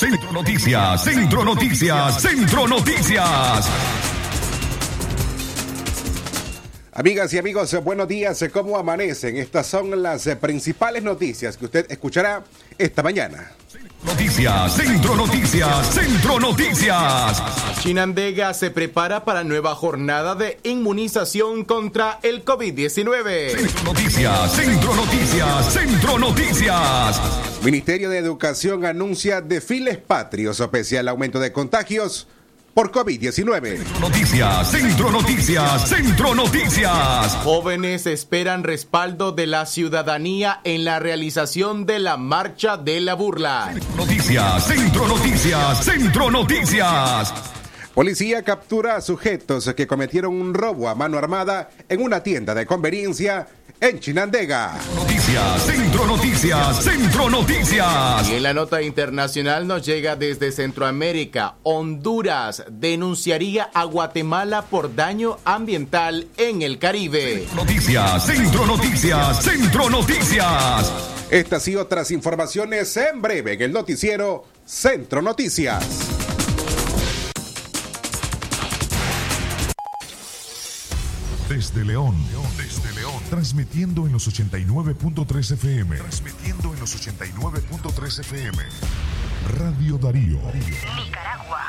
Centro Noticias, Centro Noticias, Centro Noticias. Amigas y amigos, buenos días. ¿Cómo amanecen? Estas son las principales noticias que usted escuchará esta mañana. Noticias, Centro Noticias, Centro Noticias. Chinandega se prepara para nueva jornada de inmunización contra el COVID-19. Centro Noticias, Centro Noticias, Centro Noticias. Ministerio de Educación anuncia desfiles patrios pese al aumento de contagios por COVID-19. Noticias, Centro Noticias, Centro Noticias. Jóvenes esperan respaldo de la ciudadanía en la realización de la marcha de la burla. Noticias, Centro Noticias, Centro Noticias. Policía captura a sujetos que cometieron un robo a mano armada en una tienda de conveniencia en Chinandega. Noticias, Centro Noticias, Centro Noticias. Y en la nota internacional nos llega desde Centroamérica. Honduras denunciaría a Guatemala por daño ambiental en el Caribe. Noticias, Centro Noticias, Centro Noticias. Estas y otras informaciones en breve en el noticiero Centro Noticias. Desde León, León, transmitiendo en los 89.3 FM. Transmitiendo en los 89.3 FM. Radio Darío. Nicaragua.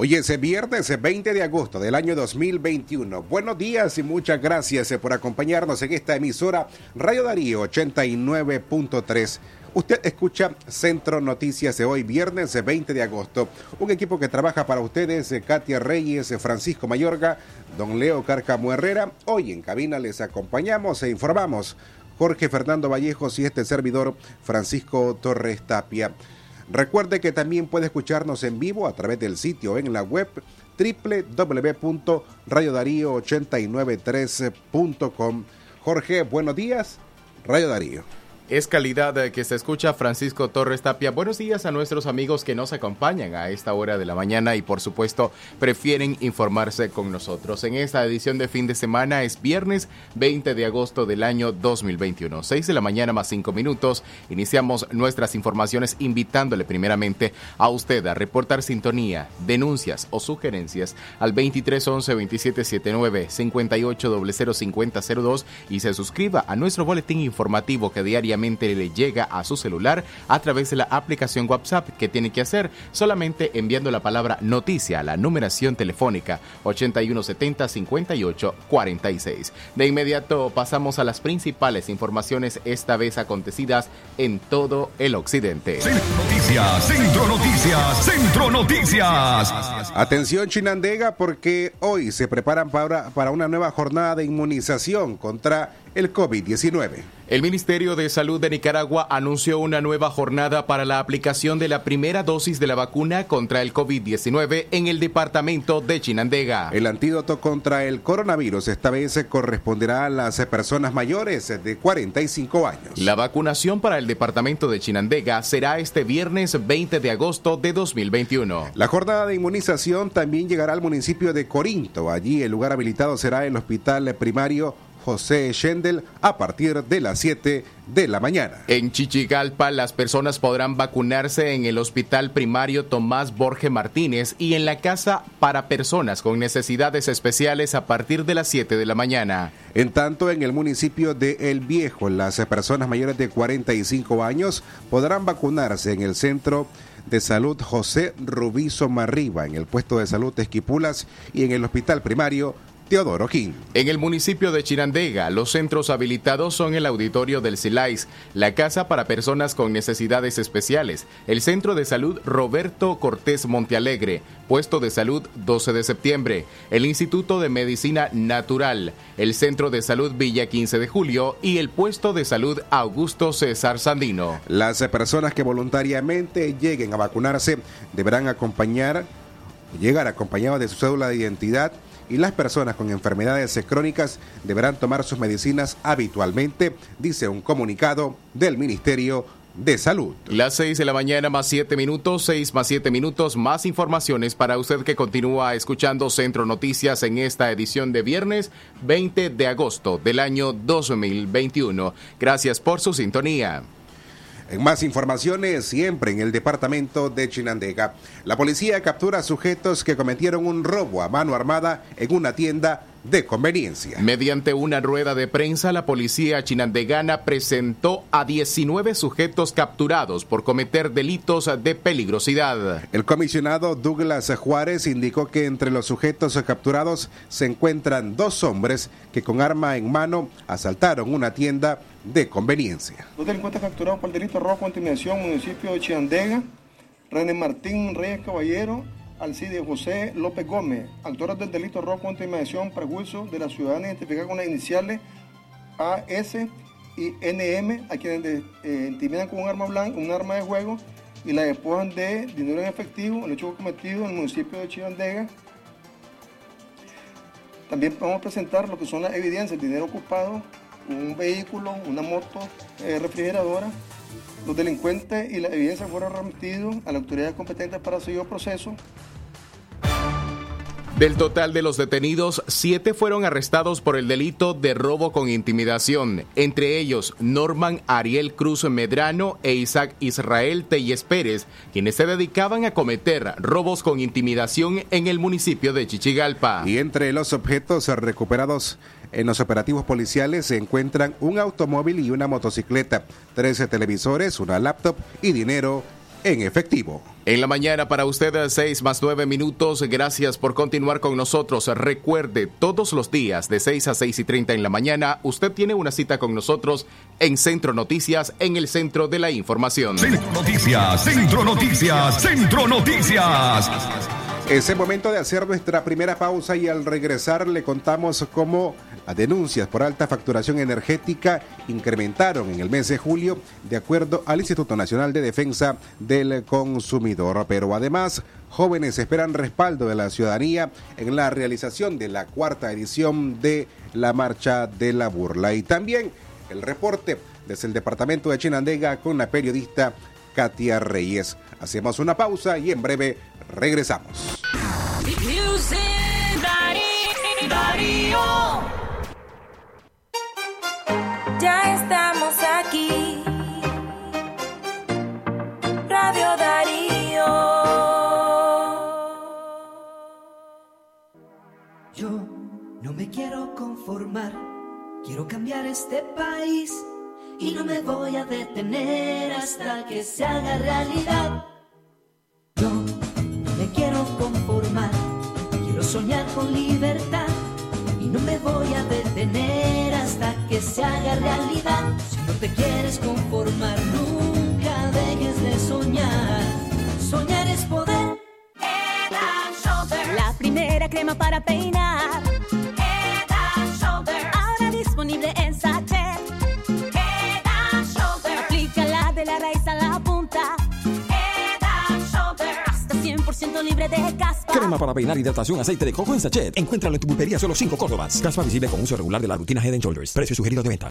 Hoy es viernes 20 de agosto del año 2021. Buenos días y muchas gracias por acompañarnos en esta emisora Radio Darío 89.3. Usted escucha Centro Noticias de hoy, viernes 20 de agosto. Un equipo que trabaja para ustedes, Katia Reyes, Francisco Mayorga, don Leo Carcamo Herrera. Hoy en cabina les acompañamos e informamos Jorge Fernando Vallejos y este servidor Francisco Torres Tapia. Recuerde que también puede escucharnos en vivo a través del sitio en la web www.radiodarío893.com. Jorge, buenos días. Radio Darío. Es calidad que se escucha Francisco Torres Tapia. Buenos días a nuestros amigos que nos acompañan a esta hora de la mañana y por supuesto prefieren informarse con nosotros. En esta edición de fin de semana es viernes 20 de agosto del año 2021. 6 de la mañana más 5 minutos. Iniciamos nuestras informaciones invitándole primeramente a usted a reportar sintonía, denuncias o sugerencias al 2311 2779 58005002 y se suscriba a nuestro boletín informativo que diariamente le llega a su celular a través de la aplicación WhatsApp. que tiene que hacer? Solamente enviando la palabra noticia a la numeración telefónica 8170-5846. De inmediato pasamos a las principales informaciones, esta vez acontecidas en todo el occidente. Centro Noticias, Centro Noticias, Centro Noticias. Atención Chinandega porque hoy se preparan para, para una nueva jornada de inmunización contra el COVID-19. El Ministerio de Salud de Nicaragua anunció una nueva jornada para la aplicación de la primera dosis de la vacuna contra el COVID-19 en el departamento de Chinandega. El antídoto contra el coronavirus esta vez corresponderá a las personas mayores de 45 años. La vacunación para el departamento de Chinandega será este viernes 20 de agosto de 2021. La jornada de inmunización también llegará al municipio de Corinto. Allí el lugar habilitado será el hospital primario José Schendel a partir de las 7 de la mañana. En Chichigalpa, las personas podrán vacunarse en el Hospital Primario Tomás Borge Martínez y en la Casa para Personas con Necesidades Especiales a partir de las 7 de la mañana. En tanto, en el municipio de El Viejo, las personas mayores de 45 años podrán vacunarse en el centro de Salud José Rubizo Marriba, en el puesto de salud Esquipulas y en el Hospital Primario Teodoro King. En el municipio de Chirandega, los centros habilitados son el auditorio del Silais, la casa para personas con necesidades especiales, el centro de salud Roberto Cortés Montealegre, puesto de salud 12 de septiembre, el Instituto de Medicina Natural, el centro de salud Villa 15 de Julio y el puesto de salud Augusto César Sandino. Las personas que voluntariamente lleguen a vacunarse deberán acompañar, llegar acompañados de su cédula de identidad y las personas con enfermedades crónicas deberán tomar sus medicinas habitualmente, dice un comunicado del Ministerio de Salud. Las 6 de la mañana más 7 minutos, 6 más 7 minutos, más informaciones para usted que continúa escuchando Centro Noticias en esta edición de viernes 20 de agosto del año 2021. Gracias por su sintonía. En más informaciones, siempre en el departamento de Chinandega, la policía captura sujetos que cometieron un robo a mano armada en una tienda de conveniencia. Mediante una rueda de prensa, la policía chinandegana presentó a 19 sujetos capturados por cometer delitos de peligrosidad. El comisionado Douglas Juárez indicó que entre los sujetos capturados se encuentran dos hombres que con arma en mano asaltaron una tienda de conveniencia. Dos delincuentes capturados por delito rojo intimidación, municipio de Chinandega, René Martín Reyes Caballero Alcide José López Gómez, autores del delito robo contra inmediación, prejuicio de la ciudadana identificada con las iniciales AS y NM, a quienes eh, intimidan con un arma blanca, un arma de juego y la despojan de dinero en efectivo, el hecho cometido en el municipio de Chivandega. También vamos a presentar lo que son las evidencias, dinero ocupado, un vehículo, una moto eh, refrigeradora. Los delincuentes y la evidencia fueron remitidos a la autoridad competente para seguir el proceso. Del total de los detenidos, siete fueron arrestados por el delito de robo con intimidación, entre ellos Norman Ariel Cruz Medrano e Isaac Israel Telles Pérez, quienes se dedicaban a cometer robos con intimidación en el municipio de Chichigalpa. Y entre los objetos recuperados en los operativos policiales se encuentran un automóvil y una motocicleta, 13 televisores, una laptop y dinero en efectivo. En la mañana para usted, 6 más 9 minutos. Gracias por continuar con nosotros. Recuerde, todos los días de 6 a 6 y 30 en la mañana, usted tiene una cita con nosotros en Centro Noticias, en el centro de la información. Centro Noticias, Centro Noticias, Centro Noticias. Es el momento de hacer nuestra primera pausa y al regresar le contamos cómo las denuncias por alta facturación energética incrementaron en el mes de julio de acuerdo al Instituto Nacional de Defensa del Consumidor. Pero además, jóvenes esperan respaldo de la ciudadanía en la realización de la cuarta edición de la Marcha de la Burla. Y también el reporte desde el departamento de Chinandega con la periodista Katia Reyes. Hacemos una pausa y en breve regresamos. Ya estamos aquí. Radio Darío. Yo no me quiero conformar. Quiero cambiar este país. Y no me voy a detener hasta que se haga realidad. Yo no me quiero conformar. Quiero soñar con libertad. No me voy a detener hasta que se haga realidad. Si no te quieres conformar, nunca dejes de soñar. Soñar es poder. Head and Shoulder. La primera crema para peinar. Head and Shoulder. Ahora disponible en sachet. Head and Shoulder. Aplícala de la raíz a la punta. Head and Shoulder. Hasta 100% libre de caspa. Crema para peinar, hidratación, aceite de coco en sachet. Encuéntralo en tu pulpería solo 5 Córdobas. Caspa visible con uso regular de la rutina Head Shoulders. Precio sugerido de venta.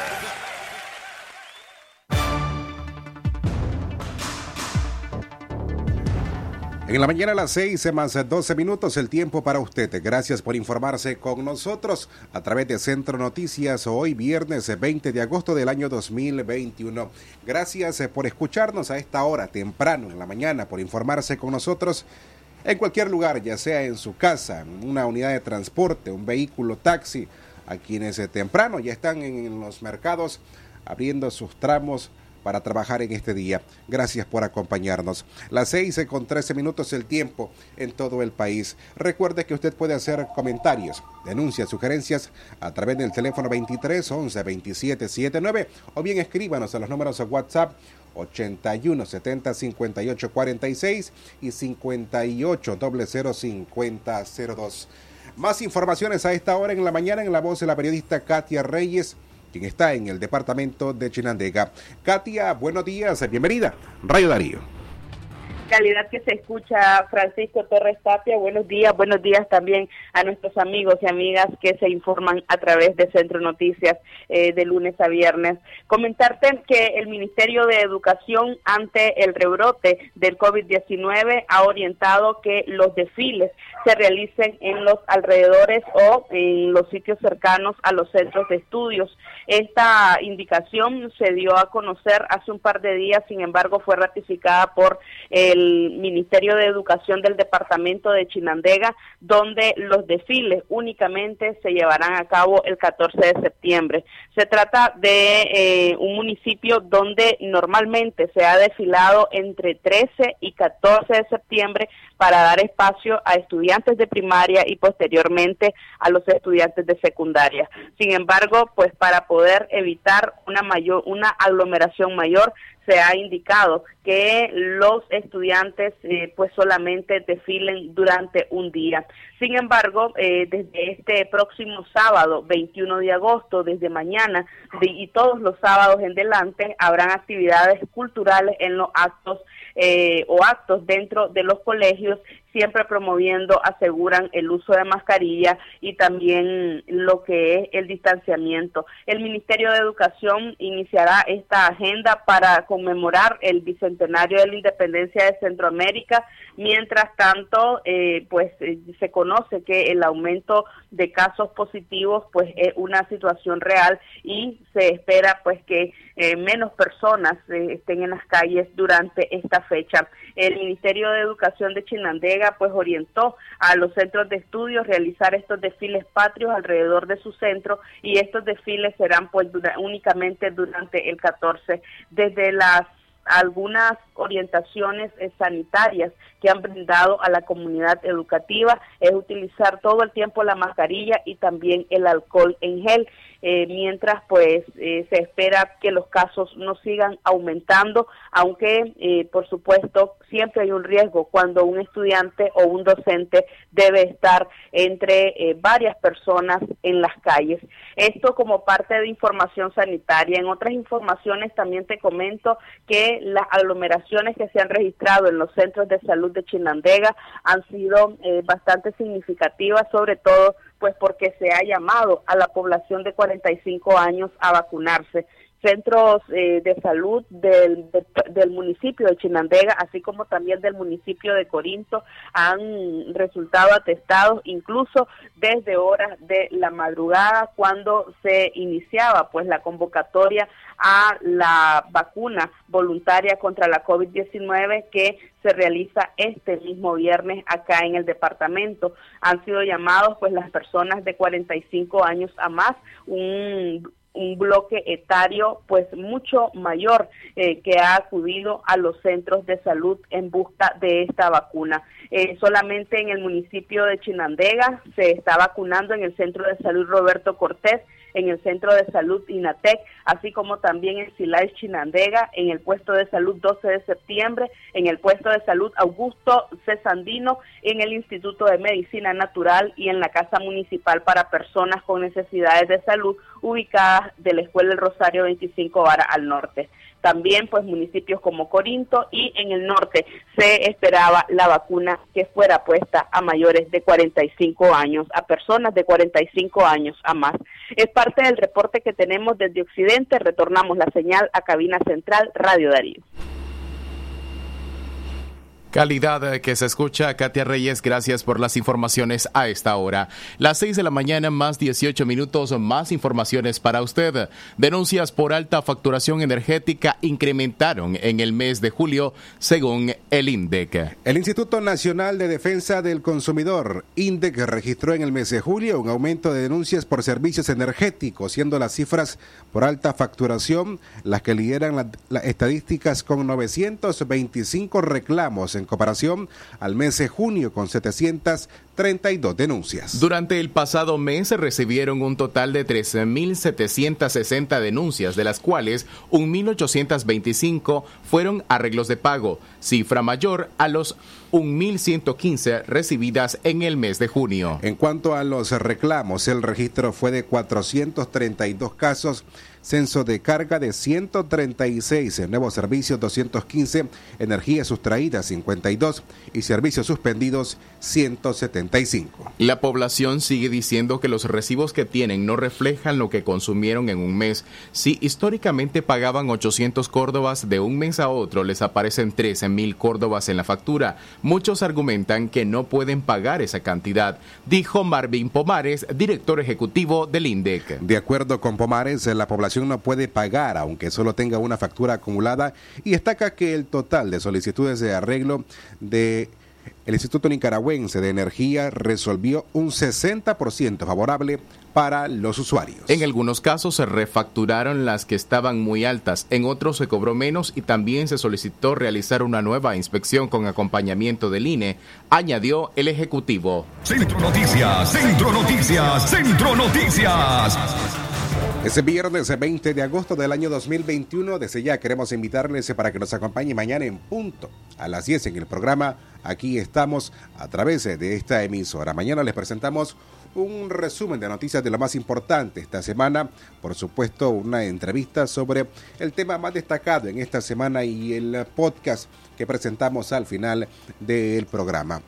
En la mañana a las 6 más 12 minutos el tiempo para usted. Gracias por informarse con nosotros a través de Centro Noticias hoy viernes 20 de agosto del año 2021. Gracias por escucharnos a esta hora temprano en la mañana, por informarse con nosotros en cualquier lugar, ya sea en su casa, en una unidad de transporte, un vehículo, taxi, a quienes temprano ya están en los mercados abriendo sus tramos para trabajar en este día. Gracias por acompañarnos. Las seis con 13 minutos el tiempo en todo el país. Recuerde que usted puede hacer comentarios, denuncias, sugerencias a través del teléfono 23 11 27 79 o bien escríbanos a los números de WhatsApp 81 70 58 46 y 58 00 50 02. Más informaciones a esta hora en la mañana en la voz de la periodista Katia Reyes quien está en el departamento de Chinandega. Katia, buenos días, bienvenida. Rayo Darío calidad que se escucha Francisco Torres Tapia. Buenos días, buenos días también a nuestros amigos y amigas que se informan a través de Centro Noticias eh, de lunes a viernes. Comentarte que el Ministerio de Educación ante el rebrote del COVID-19 ha orientado que los desfiles se realicen en los alrededores o en los sitios cercanos a los centros de estudios. Esta indicación se dio a conocer hace un par de días, sin embargo fue ratificada por el Ministerio de Educación del Departamento de Chinandega, donde los desfiles únicamente se llevarán a cabo el 14 de septiembre. Se trata de eh, un municipio donde normalmente se ha desfilado entre 13 y 14 de septiembre para dar espacio a estudiantes de primaria y posteriormente a los estudiantes de secundaria. Sin embargo, pues para poder evitar una mayor una aglomeración mayor se ha indicado que los estudiantes eh, pues solamente desfilen durante un día. Sin embargo, eh, desde este próximo sábado, 21 de agosto, desde mañana y todos los sábados en delante, habrán actividades culturales en los actos eh, o actos dentro de los colegios siempre promoviendo, aseguran el uso de mascarilla y también lo que es el distanciamiento. El Ministerio de Educación iniciará esta agenda para conmemorar el bicentenario de la independencia de Centroamérica. Mientras tanto, eh, pues eh, se conoce que el aumento de casos positivos pues es una situación real y se espera pues que eh, menos personas estén en las calles durante esta fecha. El Ministerio de Educación de Chinandega pues orientó a los centros de estudios realizar estos desfiles patrios alrededor de su centro y estos desfiles serán pues únicamente durante el 14 desde las algunas orientaciones eh, sanitarias que han brindado a la comunidad educativa es utilizar todo el tiempo la mascarilla y también el alcohol en gel. Eh, mientras pues eh, se espera que los casos no sigan aumentando, aunque eh, por supuesto siempre hay un riesgo cuando un estudiante o un docente debe estar entre varias personas en las calles. Esto como parte de información sanitaria. En otras informaciones también te comento que las aglomeraciones que se han registrado en los centros de salud de Chinandega han sido bastante significativas, sobre todo pues porque se ha llamado a la población de 45 años a vacunarse. Centros eh, de salud del, del municipio de Chinandega, así como también del municipio de Corinto, han resultado atestados incluso desde horas de la madrugada cuando se iniciaba pues la convocatoria a la vacuna voluntaria contra la COVID-19 que se realiza este mismo viernes acá en el departamento. Han sido llamados pues las personas de 45 años a más, un un bloque etario pues mucho mayor eh, que ha acudido a los centros de salud en busca de esta vacuna. Eh, solamente en el municipio de Chinandega se está vacunando en el centro de salud Roberto Cortés en el Centro de Salud INATEC, así como también en Silay Chinandega, en el puesto de salud 12 de septiembre, en el puesto de salud Augusto Cesandino, en el Instituto de Medicina Natural y en la Casa Municipal para Personas con Necesidades de Salud, ubicadas de la Escuela del Rosario 25 Vara al norte también pues municipios como Corinto y en el norte se esperaba la vacuna que fuera puesta a mayores de 45 años, a personas de 45 años a más. Es parte del reporte que tenemos desde Occidente, retornamos la señal a cabina central Radio Darío. Calidad que se escucha. Katia Reyes, gracias por las informaciones a esta hora. Las 6 de la mañana, más 18 minutos, más informaciones para usted. Denuncias por alta facturación energética incrementaron en el mes de julio, según el INDEC. El Instituto Nacional de Defensa del Consumidor, INDEC, registró en el mes de julio un aumento de denuncias por servicios energéticos, siendo las cifras por alta facturación las que lideran las estadísticas con 925 reclamos en comparación al mes de junio con 732 denuncias. Durante el pasado mes se recibieron un total de 13.760 denuncias, de las cuales 1.825 fueron arreglos de pago, cifra mayor a los 1.115 recibidas en el mes de junio. En cuanto a los reclamos, el registro fue de 432 casos censo de carga de 136, nuevos servicios 215, energía sustraída 52 y servicios suspendidos 175. La población sigue diciendo que los recibos que tienen no reflejan lo que consumieron en un mes. Si históricamente pagaban 800 córdobas, de un mes a otro les aparecen 13 mil córdobas en la factura. Muchos argumentan que no pueden pagar esa cantidad, dijo Marvin Pomares, director ejecutivo del INDEC. De acuerdo con Pomares, la población no puede pagar aunque solo tenga una factura acumulada y destaca que el total de solicitudes de arreglo de el Instituto Nicaragüense de Energía resolvió un 60% favorable para los usuarios. En algunos casos se refacturaron las que estaban muy altas, en otros se cobró menos y también se solicitó realizar una nueva inspección con acompañamiento del INE, añadió el Ejecutivo. Centro Noticias, Centro Noticias, Centro Noticias. Ese viernes 20 de agosto del año 2021, desde ya queremos invitarles para que nos acompañe mañana en punto a las 10 en el programa. Aquí estamos a través de esta emisora. Mañana les presentamos un resumen de noticias de lo más importante esta semana. Por supuesto, una entrevista sobre el tema más destacado en esta semana y el podcast que presentamos al final del programa.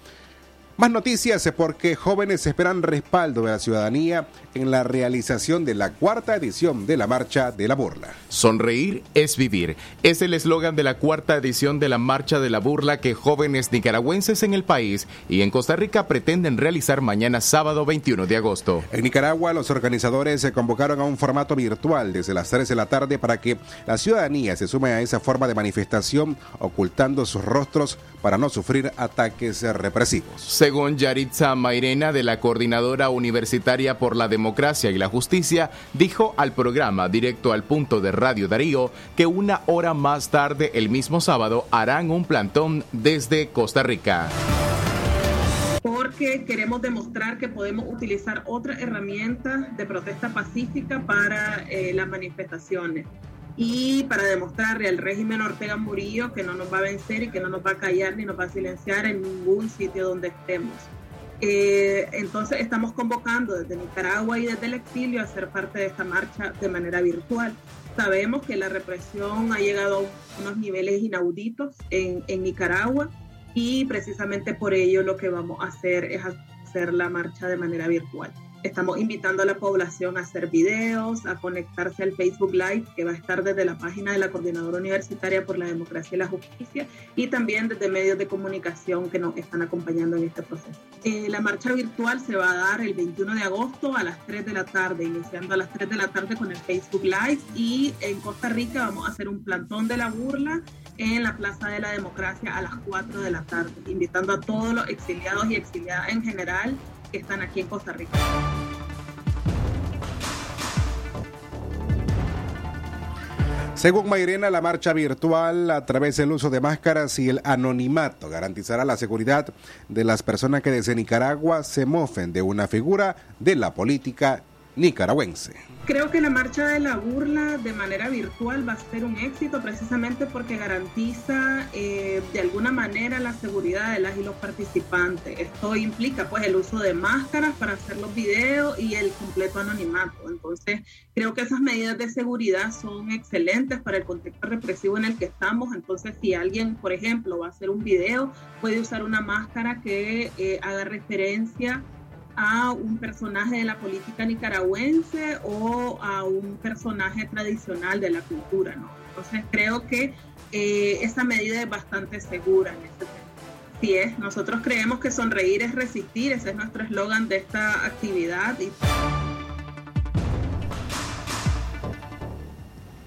Más noticias porque jóvenes esperan respaldo de la ciudadanía en la realización de la cuarta edición de la Marcha de la Burla. Sonreír es vivir. Es el eslogan de la cuarta edición de la Marcha de la Burla que jóvenes nicaragüenses en el país y en Costa Rica pretenden realizar mañana sábado 21 de agosto. En Nicaragua, los organizadores se convocaron a un formato virtual desde las 3 de la tarde para que la ciudadanía se sume a esa forma de manifestación ocultando sus rostros para no sufrir ataques represivos. Según Yaritza Mairena de la Coordinadora Universitaria por la Democracia y la Justicia, dijo al programa Directo al Punto de Radio Darío que una hora más tarde, el mismo sábado, harán un plantón desde Costa Rica porque queremos demostrar que podemos utilizar otra herramienta de protesta pacífica para eh, las manifestaciones y para demostrarle al régimen Ortega Murillo que no nos va a vencer y que no nos va a callar ni nos va a silenciar en ningún sitio donde estemos. Eh, entonces estamos convocando desde Nicaragua y desde el exilio a ser parte de esta marcha de manera virtual. Sabemos que la represión ha llegado a unos niveles inauditos en, en Nicaragua y precisamente por ello lo que vamos a hacer es hacer la marcha de manera virtual. Estamos invitando a la población a hacer videos, a conectarse al Facebook Live, que va a estar desde la página de la Coordinadora Universitaria por la Democracia y la Justicia, y también desde medios de comunicación que nos están acompañando en este proceso. Eh, la marcha virtual se va a dar el 21 de agosto a las 3 de la tarde, iniciando a las 3 de la tarde con el Facebook Live, y en Costa Rica vamos a hacer un plantón de la burla en la Plaza de la Democracia a las 4 de la tarde, invitando a todos los exiliados y exiliadas en general que están aquí en Costa Rica. Según Mayrena, la marcha virtual a través del uso de máscaras y el anonimato garantizará la seguridad de las personas que desde Nicaragua se mofen de una figura de la política nicaragüense. Creo que la marcha de la burla de manera virtual va a ser un éxito precisamente porque garantiza eh, de alguna manera la seguridad de las y los participantes. Esto implica pues el uso de máscaras para hacer los videos y el completo anonimato. Entonces creo que esas medidas de seguridad son excelentes para el contexto represivo en el que estamos. Entonces si alguien, por ejemplo, va a hacer un video, puede usar una máscara que eh, haga referencia a un personaje de la política nicaragüense o a un personaje tradicional de la cultura, ¿no? Entonces creo que eh, esa medida es bastante segura en este tema. Sí es, nosotros creemos que sonreír es resistir, ese es nuestro eslogan de esta actividad.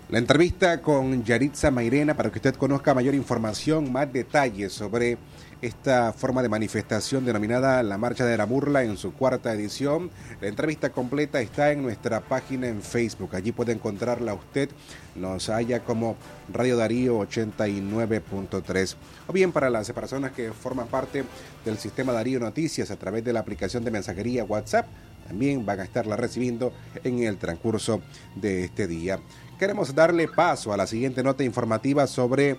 La entrevista con Yaritza Mairena para que usted conozca mayor información, más detalles sobre esta forma de manifestación denominada la Marcha de la Burla en su cuarta edición. La entrevista completa está en nuestra página en Facebook. Allí puede encontrarla usted. Nos halla como Radio Darío 89.3. O bien para las personas que forman parte del sistema Darío Noticias a través de la aplicación de mensajería WhatsApp, también van a estarla recibiendo en el transcurso de este día. Queremos darle paso a la siguiente nota informativa sobre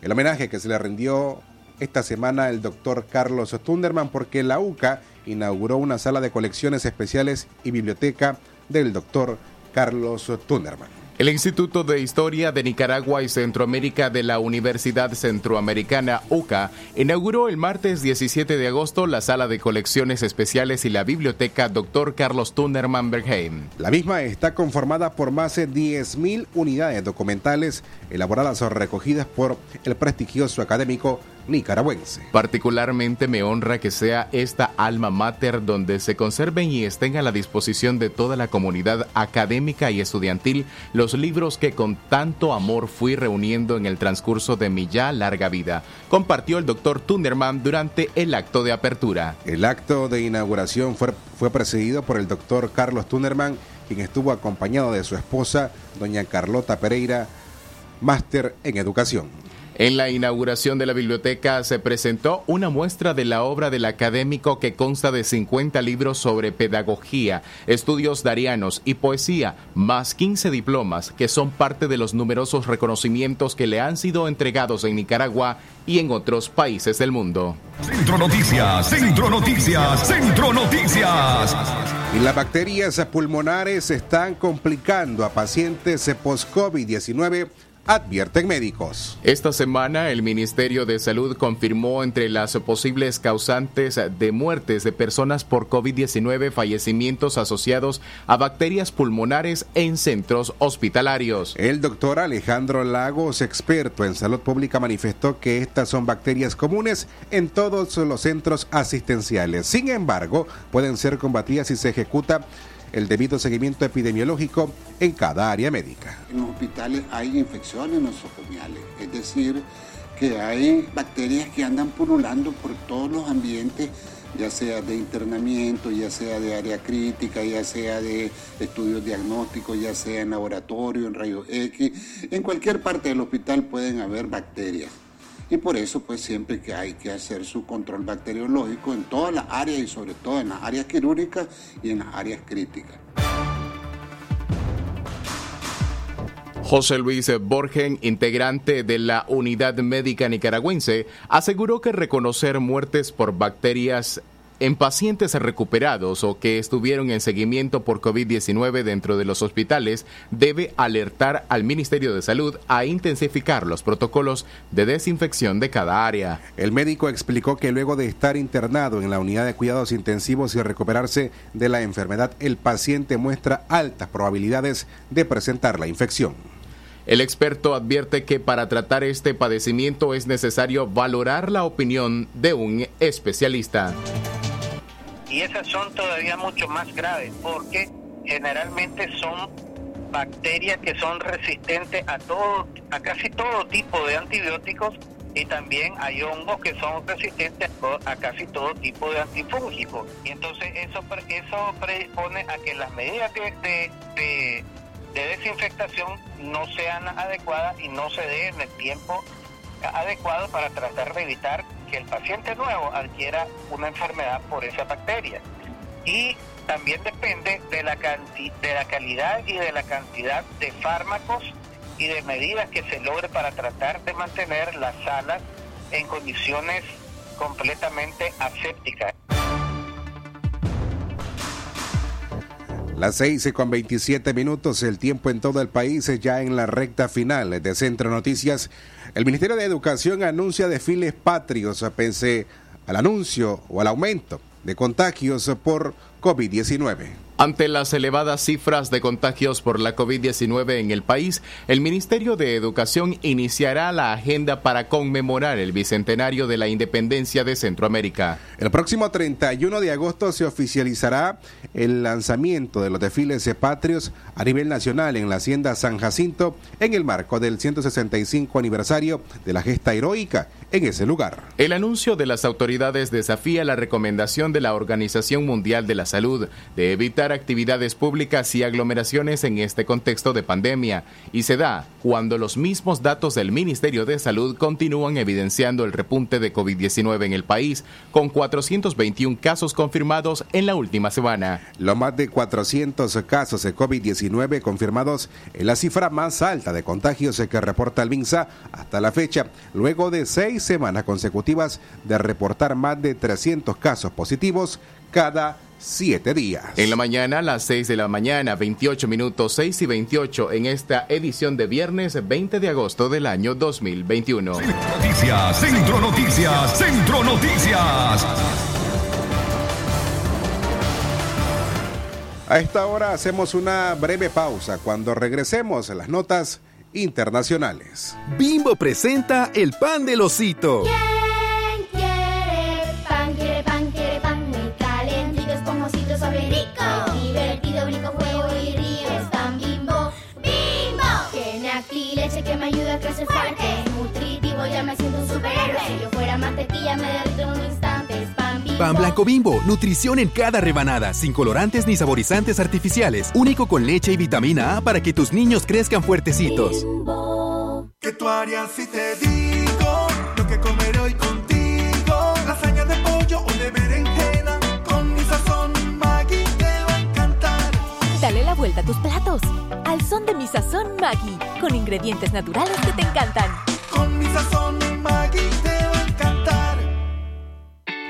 el homenaje que se le rindió esta semana el doctor Carlos Tunderman porque la UCA inauguró una sala de colecciones especiales y biblioteca del doctor Carlos Tunderman. El Instituto de Historia de Nicaragua y Centroamérica de la Universidad Centroamericana UCA inauguró el martes 17 de agosto la sala de colecciones especiales y la biblioteca Dr. Carlos Tunderman Bergheim. La misma está conformada por más de 10.000 unidades documentales elaboradas o recogidas por el prestigioso académico nicaragüense. Particularmente me honra que sea esta alma mater donde se conserven y estén a la disposición de toda la comunidad académica y estudiantil los libros que con tanto amor fui reuniendo en el transcurso de mi ya larga vida, compartió el doctor Tunderman durante el acto de apertura. El acto de inauguración fue, fue precedido por el doctor Carlos Tunderman, quien estuvo acompañado de su esposa, doña Carlota Pereira, máster en educación. En la inauguración de la biblioteca se presentó una muestra de la obra del académico que consta de 50 libros sobre pedagogía, estudios darianos y poesía, más 15 diplomas que son parte de los numerosos reconocimientos que le han sido entregados en Nicaragua y en otros países del mundo. Centro Noticias, Centro Noticias, Centro Noticias. Y las bacterias pulmonares están complicando a pacientes post-COVID-19 advierten médicos. Esta semana el Ministerio de Salud confirmó entre las posibles causantes de muertes de personas por COVID-19 fallecimientos asociados a bacterias pulmonares en centros hospitalarios. El doctor Alejandro Lagos, experto en salud pública, manifestó que estas son bacterias comunes en todos los centros asistenciales. Sin embargo, pueden ser combatidas si se ejecuta el debido seguimiento epidemiológico en cada área médica. En los hospitales hay infecciones nosocomiales, es decir, que hay bacterias que andan pululando por todos los ambientes, ya sea de internamiento, ya sea de área crítica, ya sea de estudios diagnósticos, ya sea en laboratorio, en rayos X, en cualquier parte del hospital pueden haber bacterias. Y por eso pues siempre que hay que hacer su control bacteriológico en todas las áreas y sobre todo en las áreas quirúrgicas y en las áreas críticas. José Luis Borgen, integrante de la Unidad Médica Nicaragüense, aseguró que reconocer muertes por bacterias en pacientes recuperados o que estuvieron en seguimiento por COVID-19 dentro de los hospitales debe alertar al Ministerio de Salud a intensificar los protocolos de desinfección de cada área. El médico explicó que luego de estar internado en la unidad de cuidados intensivos y recuperarse de la enfermedad, el paciente muestra altas probabilidades de presentar la infección. El experto advierte que para tratar este padecimiento es necesario valorar la opinión de un especialista. Y esas son todavía mucho más graves porque generalmente son bacterias que son resistentes a todo, a casi todo tipo de antibióticos y también hay hongos que son resistentes a, casi todo tipo de antifúngicos. Y entonces eso, eso predispone a que las medidas de, de, desinfectación no sean adecuadas y no se den en el tiempo adecuado para tratar de evitar que el paciente nuevo adquiera una enfermedad por esa bacteria. Y también depende de la, de la calidad y de la cantidad de fármacos y de medidas que se logre para tratar de mantener las salas en condiciones completamente asépticas. Las 6 con 27 minutos, el tiempo en todo el país ya en la recta final de Centro Noticias. El Ministerio de Educación anuncia desfiles patrios pese al anuncio o al aumento de contagios por COVID-19. Ante las elevadas cifras de contagios por la COVID-19 en el país, el Ministerio de Educación iniciará la agenda para conmemorar el bicentenario de la independencia de Centroamérica. El próximo 31 de agosto se oficializará el lanzamiento de los desfiles patrios a nivel nacional en la Hacienda San Jacinto en el marco del 165 aniversario de la gesta heroica en ese lugar. El anuncio de las autoridades desafía la recomendación de la Organización Mundial de la Salud de evitar actividades públicas y aglomeraciones en este contexto de pandemia y se da cuando los mismos datos del Ministerio de Salud continúan evidenciando el repunte de COVID-19 en el país, con 421 casos confirmados en la última semana. Lo más de 400 casos de COVID-19 confirmados es la cifra más alta de contagios que reporta el MINSA hasta la fecha, luego de seis semanas consecutivas de reportar más de 300 casos positivos cada siete días. En la mañana, a las 6 de la mañana, 28 minutos 6 y 28 en esta edición de viernes 20 de agosto del año 2021. Noticias, Centro Noticias, Centro Noticias. A esta hora hacemos una breve pausa. Cuando regresemos a las notas internacionales. Bimbo presenta el pan del osito. Pan Blanco Bimbo, nutrición en cada rebanada, sin colorantes ni saborizantes artificiales, único con leche y vitamina A para que tus niños crezcan fuertecitos. ¿Qué tú harías si te digo lo que comeré hoy contigo? Lasaña de pollo o de berenjena, con mi sazón Maggi te va a encantar. Dale la vuelta a tus platos, al son de mi sazón Maggi, con ingredientes naturales que te encantan. Con mi sazón Maggi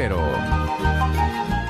cero.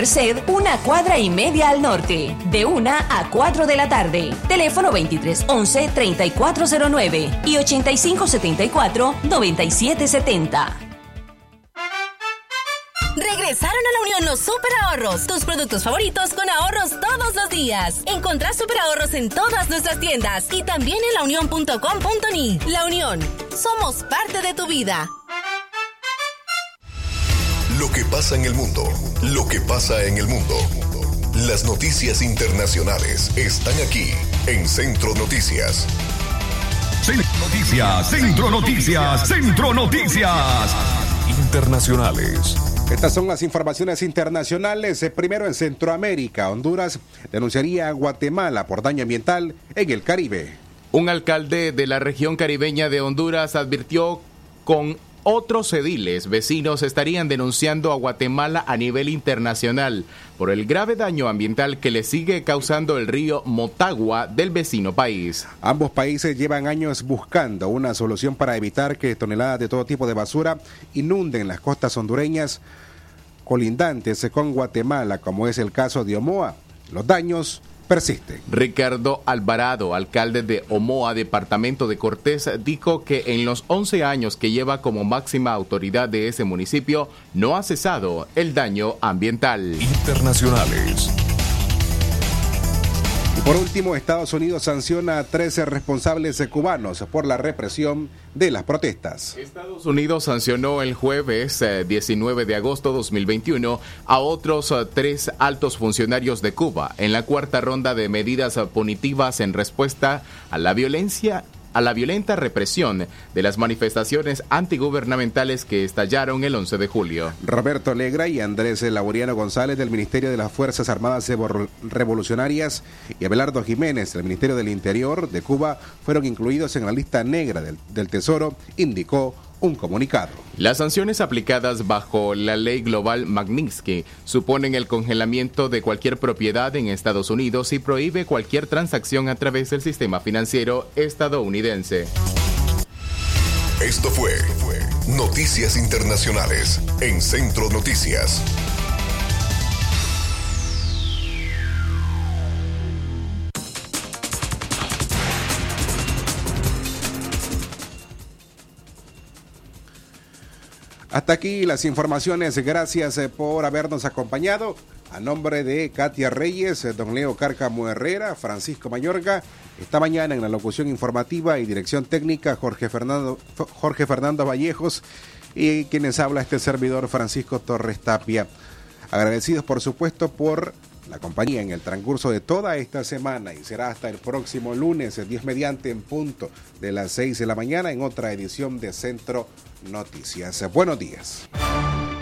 Merced, una cuadra y media al norte, de 1 a 4 de la tarde. Teléfono 2311 3409 y 8574 9770. Regresaron a la Unión los super ahorros, tus productos favoritos con ahorros todos los días. Encontrás super ahorros en todas nuestras tiendas y también en launión.com.ni. La Unión, somos parte de tu vida. Lo que pasa en el mundo, lo que pasa en el mundo. Las noticias internacionales están aquí en Centro Noticias. Centro Noticias, Centro Noticias, Centro Noticias. Internacionales. Estas son las informaciones internacionales. Eh, Primero en Centroamérica, Honduras denunciaría a Guatemala por daño ambiental en el Caribe. Un alcalde de la región caribeña de Honduras advirtió con otros ediles vecinos estarían denunciando a Guatemala a nivel internacional por el grave daño ambiental que le sigue causando el río Motagua del vecino país. Ambos países llevan años buscando una solución para evitar que toneladas de todo tipo de basura inunden las costas hondureñas colindantes con Guatemala, como es el caso de Omoa. Los daños persisten. Ricardo Alvarado, alcalde de Omoa, departamento de Cortés, dijo que en los 11 años que lleva como máxima autoridad de ese municipio no ha cesado el daño ambiental. Internacionales. Por último, Estados Unidos sanciona a 13 responsables cubanos por la represión de las protestas. Estados Unidos sancionó el jueves eh, 19 de agosto 2021 a otros eh, tres altos funcionarios de Cuba en la cuarta ronda de medidas eh, punitivas en respuesta a la violencia a la violenta represión de las manifestaciones antigubernamentales que estallaron el 11 de julio. Roberto Legra y Andrés Lauriano González del Ministerio de las Fuerzas Armadas Revol- Revolucionarias y Abelardo Jiménez del Ministerio del Interior de Cuba fueron incluidos en la lista negra del Tesoro, indicó un comunicado. Las sanciones aplicadas bajo la ley global Magnitsky suponen el congelamiento de cualquier propiedad en Estados Unidos y prohíbe cualquier transacción a través del sistema financiero estadounidense. Esto fue Noticias Internacionales en Centro Noticias. Hasta aquí las informaciones. Gracias eh, por habernos acompañado. A nombre de Katia Reyes, eh, don Leo Cárcamo Herrera, Francisco Mayorga, esta mañana en la locución informativa y dirección técnica Jorge Fernando, Jorge Fernando Vallejos y quienes habla este servidor Francisco Torres Tapia. Agradecidos por supuesto por la compañía en el transcurso de toda esta semana y será hasta el próximo lunes, el 10 mediante en punto de las 6 de la mañana en otra edición de Centro Noticias. Buenos días.